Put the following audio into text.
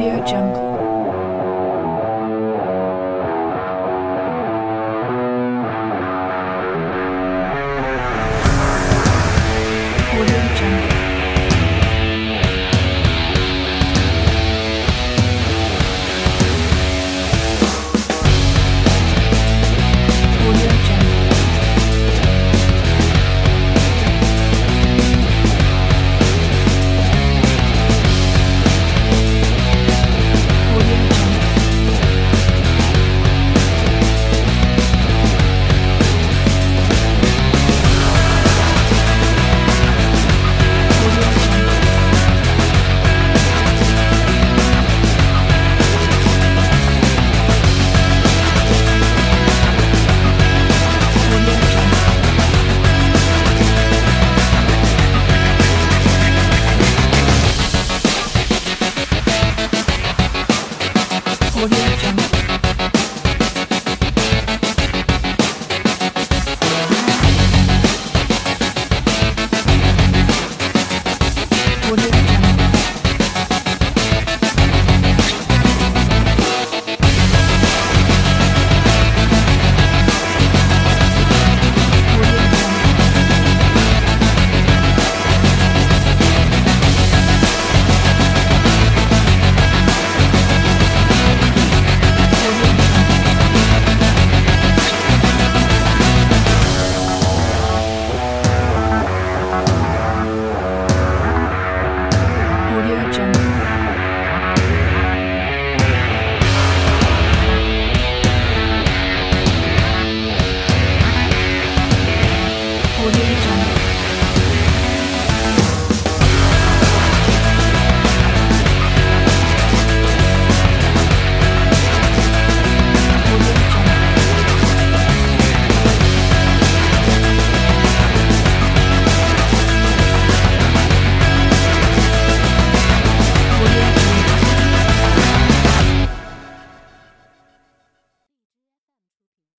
Audio Jungle. Thank you.